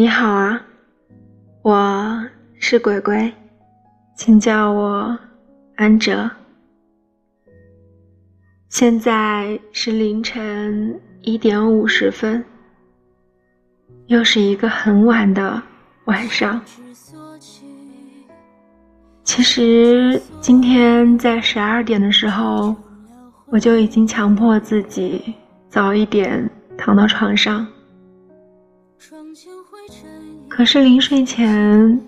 你好啊，我是鬼鬼，请叫我安哲。现在是凌晨一点五十分，又是一个很晚的晚上。其实今天在十二点的时候，我就已经强迫自己早一点躺到床上。可是临睡前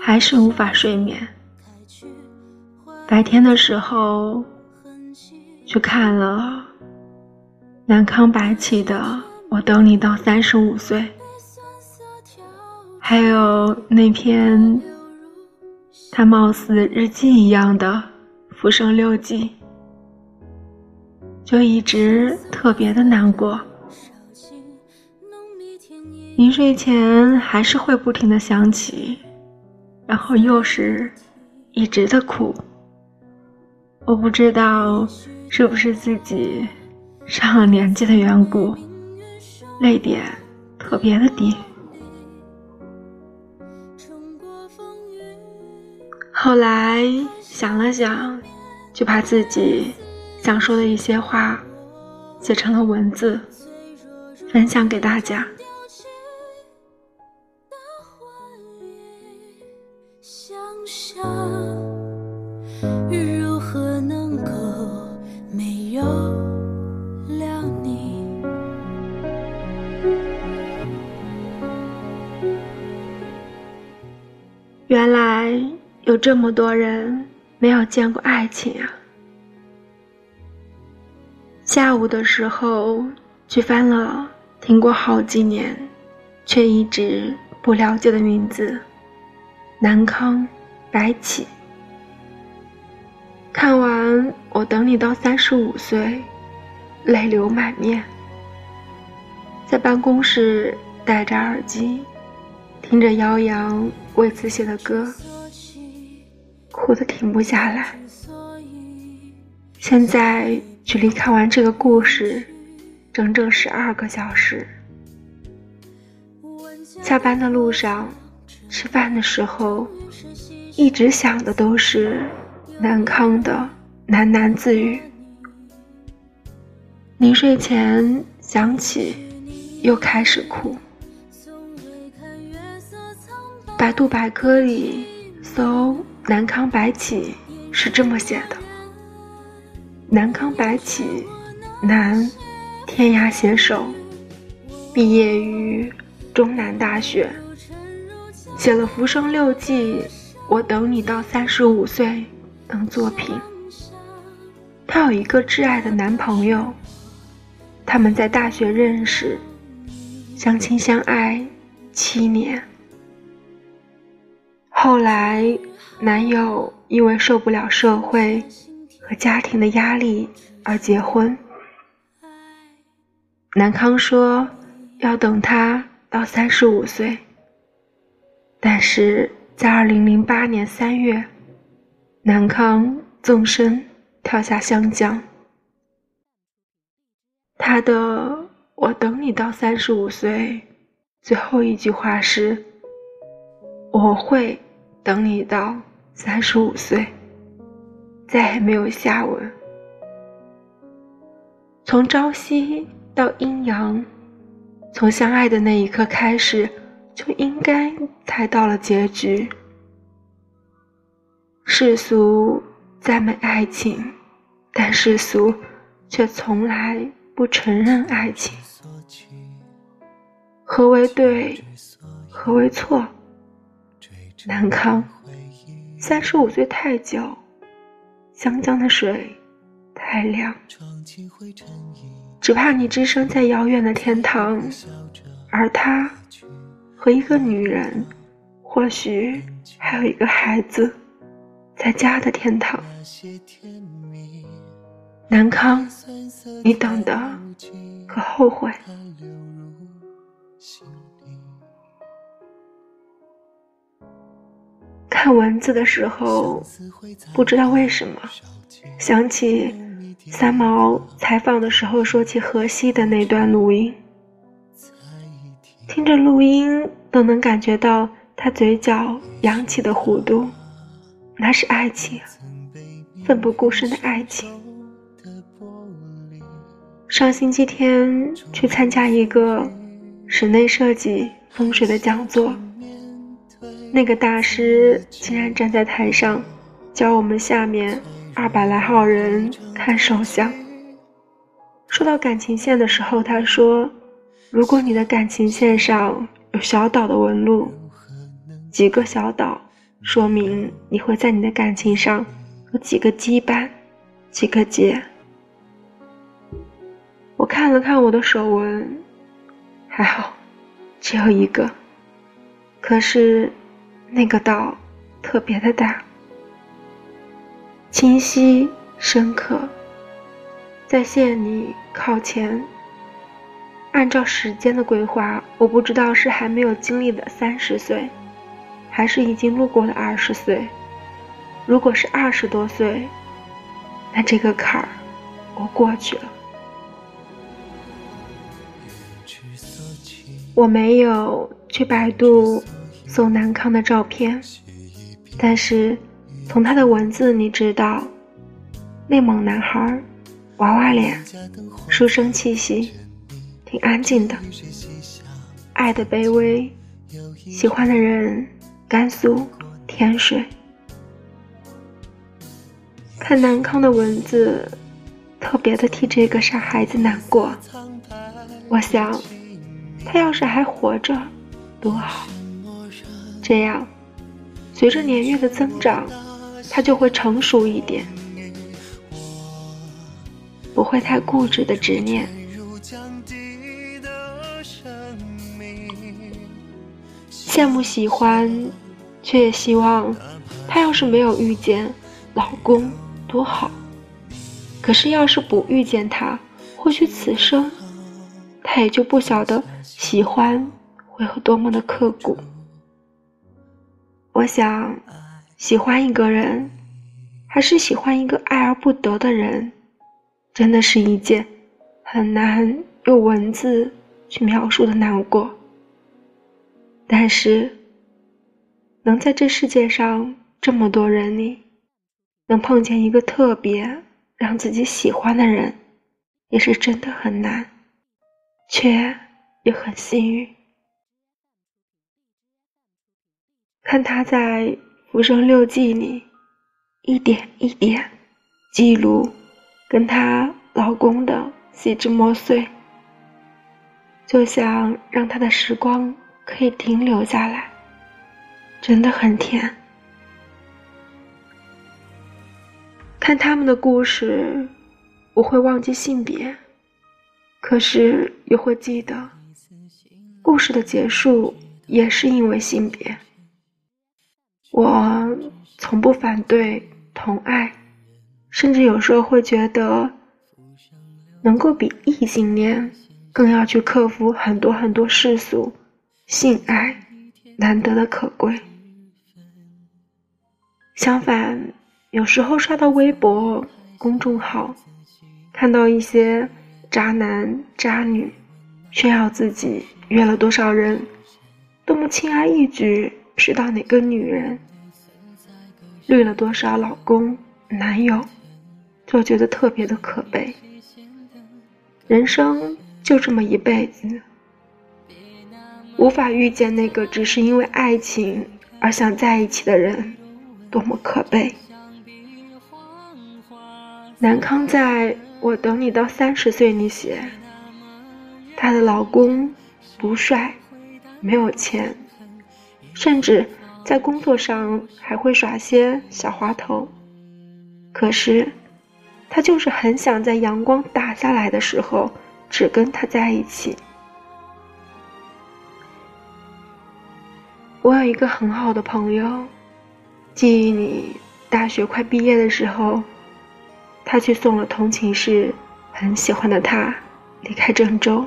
还是无法睡眠。白天的时候去看了南康白起的《我等你到三十五岁》，还有那篇他貌似日记一样的《浮生六记》，就一直特别的难过。临睡前还是会不停的想起，然后又是一直的哭。我不知道是不是自己上了年纪的缘故，泪点特别的低。后来想了想，就把自己想说的一些话写成了文字，分享给大家。想象如何能够没有了你？原来有这么多人没有见过爱情啊！下午的时候去翻了听过好几年，却一直不了解的名字。南康，白起。看完我等你到三十五岁，泪流满面。在办公室戴着耳机，听着姚洋为此写的歌，哭得停不下来。现在距离看完这个故事，整整十二个小时。下班的路上。吃饭的时候，一直想的都是南康的喃喃自语。临睡前想起，又开始哭。百度百科里搜“南康白起”是这么写的：南康白起，男，天涯携手，毕业于中南大学。写了《浮生六记》，我等你到三十五岁等作品。她有一个挚爱的男朋友，他们在大学认识，相亲相爱七年。后来，男友因为受不了社会和家庭的压力而结婚。南康说要等他到三十五岁。但是在二零零八年三月，南康纵身跳下湘江。他的“我等你到三十五岁”最后一句话是：“我会等你到三十五岁。”再也没有下文。从朝夕到阴阳，从相爱的那一刻开始。就应该猜到了结局。世俗赞美爱情，但世俗却从来不承认爱情。何为对？何为错？南康，三十五岁太久，湘江的水太凉，只怕你置身在遥远的天堂，而他。和一个女人，或许还有一个孩子，在家的天堂。南康，你等的可后悔？看文字的时候，不知道为什么，想起三毛采访的时候说起荷西的那段录音。听着录音，都能感觉到他嘴角扬起的弧度，那是爱情，奋不顾身的爱情。上星期天去参加一个室内设计风水的讲座，那个大师竟然站在台上，教我们下面二百来号人看手相。说到感情线的时候，他说：“如果你的感情线上有小岛的纹路，几个小岛，说明你会在你的感情上有几个羁绊，几个结。”我看了看我的手纹，还好，只有一个。可是，那个岛特别的大，清晰深刻。在线里靠前。按照时间的规划，我不知道是还没有经历的三十岁，还是已经路过了二十岁。如果是二十多岁，那这个坎儿我过去了。我没有去百度搜南康的照片，但是从他的文字你知道，内蒙男孩。娃娃脸，书生气息，挺安静的。爱的卑微，喜欢的人，甘肃天水。看南康的文字，特别的替这个傻孩子难过。我想，他要是还活着，多好。这样，随着年月的增长，他就会成熟一点。不会太固执的执念。羡慕喜欢，却也希望他要是没有遇见老公多好。可是要是不遇见他，或许此生他也就不晓得喜欢会有多么的刻骨。我想，喜欢一个人，还是喜欢一个爱而不得的人。真的是一件很难用文字去描述的难过，但是能在这世界上这么多人里，能碰见一个特别让自己喜欢的人，也是真的很难，却也很幸运。看他在《浮生六记》里一点一点记录。跟她老公的细枝末碎，就想让她的时光可以停留下来，真的很甜。看他们的故事，我会忘记性别，可是又会记得，故事的结束也是因为性别。我从不反对同爱。甚至有时候会觉得，能够比异性恋更要去克服很多很多世俗性爱难得的可贵。相反，有时候刷到微博公众号，看到一些渣男渣女炫耀自己约了多少人，多么轻而易举知道哪个女人，绿了多少老公男友。就觉得特别的可悲。人生就这么一辈子，无法遇见那个只是因为爱情而想在一起的人，多么可悲。南康在我等你到三十岁那写，她的老公不帅，没有钱，甚至在工作上还会耍些小滑头，可是。他就是很想在阳光打下来的时候，只跟他在一起。我有一个很好的朋友，记忆里大学快毕业的时候，他去送了同寝室很喜欢的他离开郑州。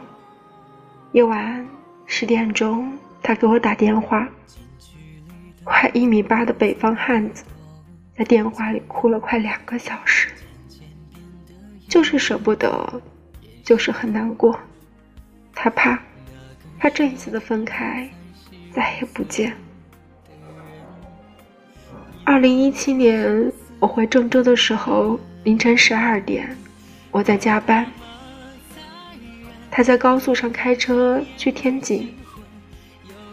夜晚十点钟，他给我打电话，快一米八的北方汉子，在电话里哭了快两个小时。就是舍不得，就是很难过。他怕，怕这一次的分开，再也不见。二零一七年我回郑州的时候，凌晨十二点，我在加班。他在高速上开车去天津，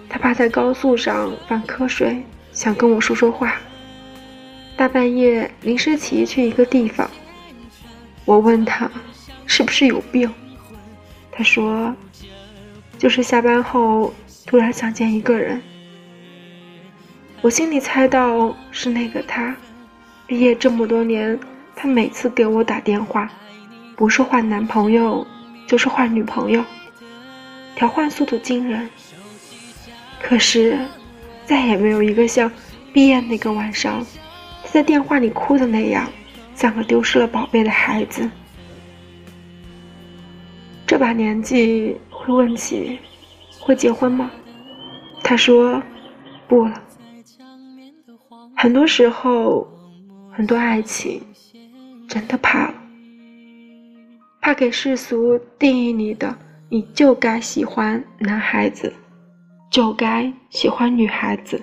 他怕在高速上犯瞌睡，想跟我说说话。大半夜临时起意去一个地方，我问他是不是有病，他说就是下班后突然想见一个人。我心里猜到是那个他，毕业这么多年，他每次给我打电话，不是换男朋友。就是换女朋友，调换速度惊人。可是，再也没有一个像毕业那个晚上，他在电话里哭的那样，像个丢失了宝贝的孩子。这把年纪会问起，会结婚吗？他说，不了。很多时候，很多爱情，真的怕了。怕给世俗定义你的，你就该喜欢男孩子，就该喜欢女孩子。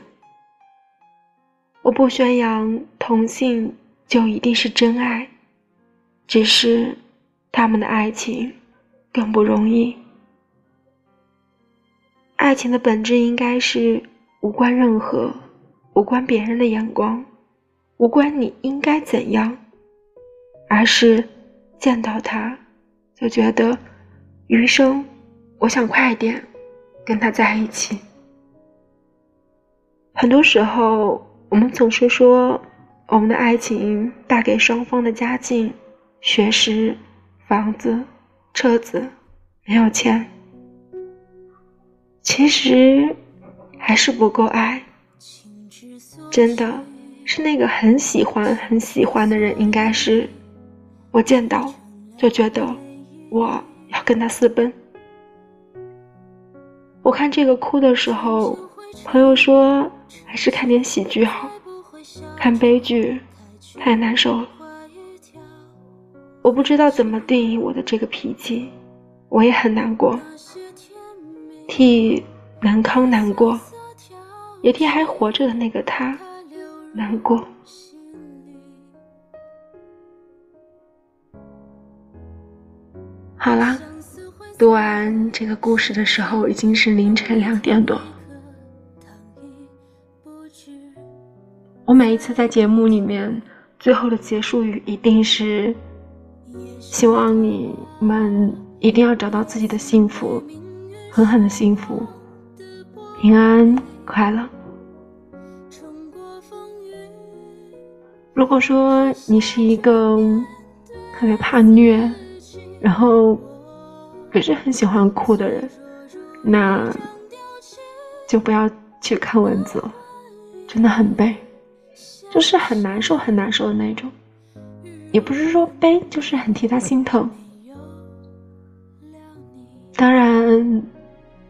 我不宣扬同性就一定是真爱，只是他们的爱情更不容易。爱情的本质应该是无关任何，无关别人的眼光，无关你应该怎样，而是见到他。就觉得余生，我想快点跟他在一起。很多时候，我们总是说我们的爱情带给双方的家境、学识、房子、车子，没有钱，其实还是不够爱。真的是那个很喜欢、很喜欢的人，应该是我见到就觉得。我要跟他私奔。我看这个哭的时候，朋友说还是看点喜剧好，看悲剧太难受了。我不知道怎么定义我的这个脾气，我也很难过，替南康难过，也替还活着的那个他难过。好啦，读完这个故事的时候已经是凌晨两点多。我每一次在节目里面最后的结束语一定是：希望你们一定要找到自己的幸福，狠狠的幸福，平安快乐。如果说你是一个特别怕虐。然后，不是很喜欢哭的人，那就不要去看文字了，真的很悲，就是很难受、很难受的那种。也不是说悲，就是很替他心疼。当然，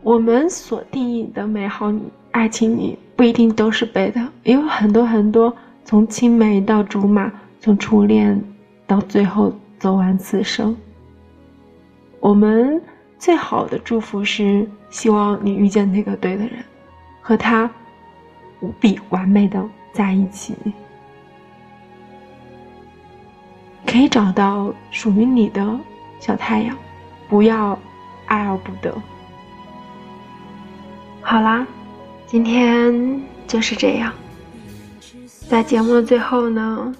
我们所定义的美好爱情里，不一定都是悲的，也有很多很多从青梅到竹马，从初恋到最后走完此生。我们最好的祝福是，希望你遇见那个对的人，和他无比完美的在一起，可以找到属于你的小太阳，不要爱而不得。好啦，今天就是这样，在节目的最后呢，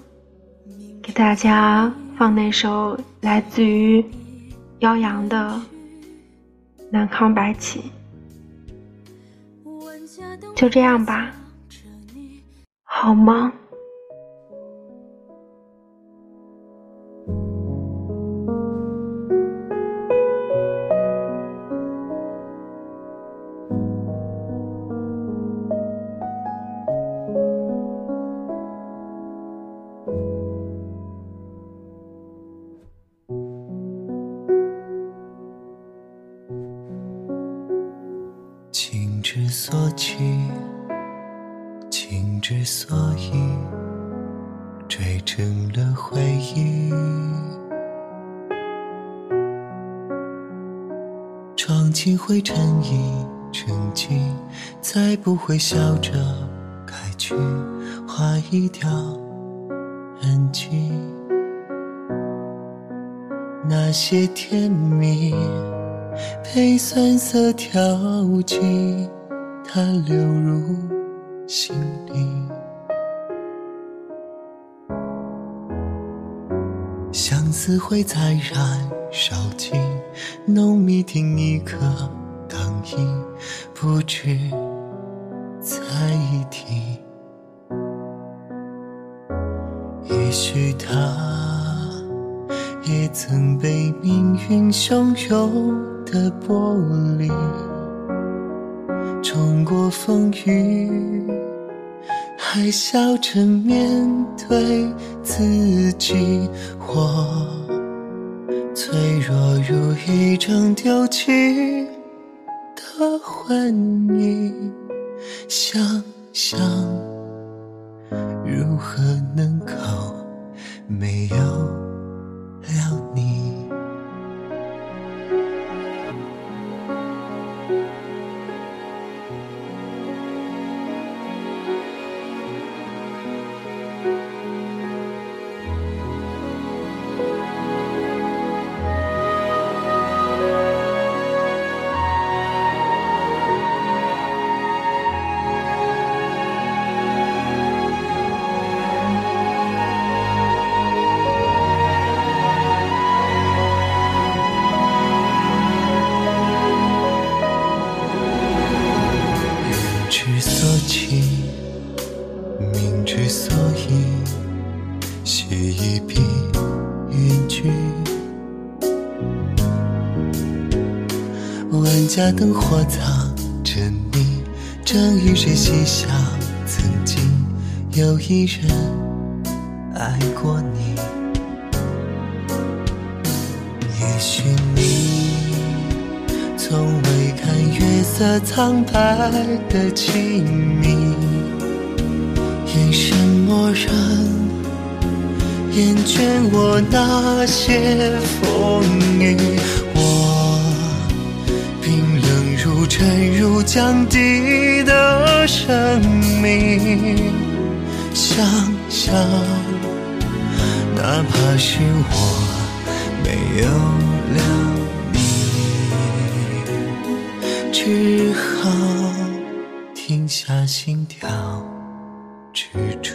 给大家放那首来自于。妖阳的南康白起，就这样吧，好吗？情之所起，情之所以，追成了回忆。闯进灰尘已，沉寂，再不会笑着开去，划一条痕迹。那些甜蜜被酸涩调剂，它流入心里。相思会再燃烧尽，浓密听一颗当音，不知在一听。也许他也曾被命运汹涌的玻璃冲过风雨。还笑着面对自己，我脆弱如一张丢弃的回忆，想想如何能够没有了你。灯火藏着你，正与谁嬉笑？曾经有一人爱过你，也许你。从未看月色苍白的凄迷，眼神漠然，厌倦我那些风雨。沉入江底的生命，想想，哪怕是我没有了你。只好停下心跳，止住。